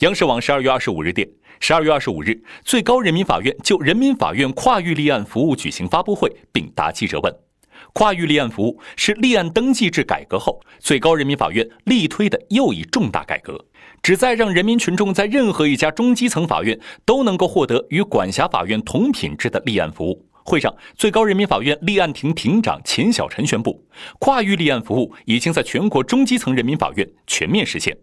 央视网十二月二十五日电，十二月二十五日，最高人民法院就人民法院跨域立案服务举行发布会，并答记者问。跨域立案服务是立案登记制改革后，最高人民法院力推的又一重大改革，旨在让人民群众在任何一家中基层法院都能够获得与管辖法院同品质的立案服务。会上，最高人民法院立案庭庭长钱小晨宣布，跨域立案服务已经在全国中基层人民法院全面实现。